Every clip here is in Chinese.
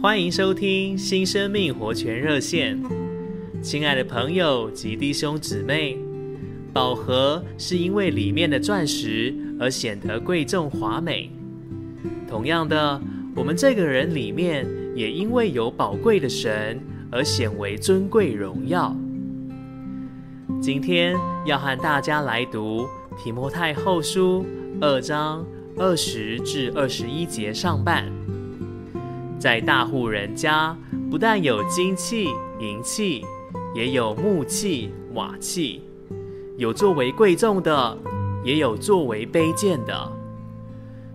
欢迎收听新生命活泉热线，亲爱的朋友及弟兄姊妹，宝盒是因为里面的钻石而显得贵重华美。同样的，我们这个人里面也因为有宝贵的神而显为尊贵荣耀。今天要和大家来读提摩太后书二章二十至二十一节上半。在大户人家，不但有金器、银器，也有木器、瓦器，有作为贵重的，也有作为卑贱的。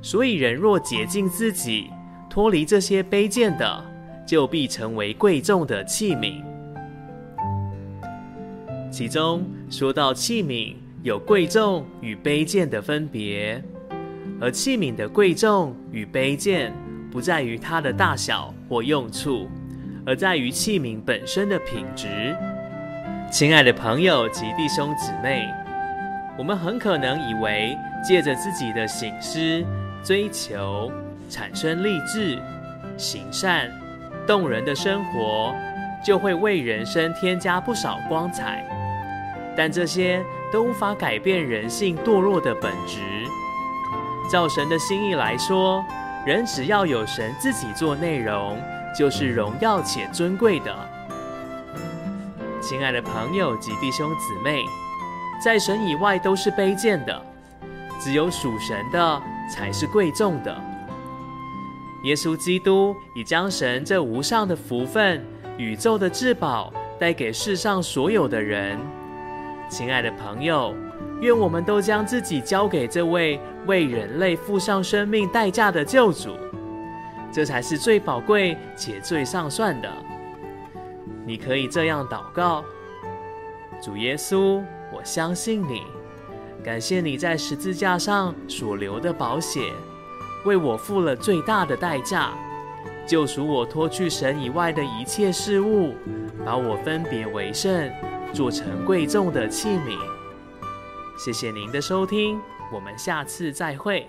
所以人若洁净自己，脱离这些卑贱的，就必成为贵重的器皿。其中说到器皿有贵重与卑贱的分别，而器皿的贵重与卑贱，不在于它的大小或用处，而在于器皿本身的品质。亲爱的朋友及弟兄姊妹，我们很可能以为借着自己的省思、追求、产生励志、行善、动人的生活，就会为人生添加不少光彩。但这些都无法改变人性堕落的本质。照神的心意来说，人只要有神自己做内容，就是荣耀且尊贵的。亲爱的朋友及弟兄姊妹，在神以外都是卑贱的，只有属神的才是贵重的。耶稣基督已将神这无上的福分、宇宙的至宝带给世上所有的人。亲爱的朋友。愿我们都将自己交给这位为人类付上生命代价的救主，这才是最宝贵且最上算的。你可以这样祷告：主耶稣，我相信你，感谢你在十字架上所流的宝血，为我付了最大的代价，救赎我脱去神以外的一切事物，把我分别为圣，做成贵重的器皿。谢谢您的收听，我们下次再会。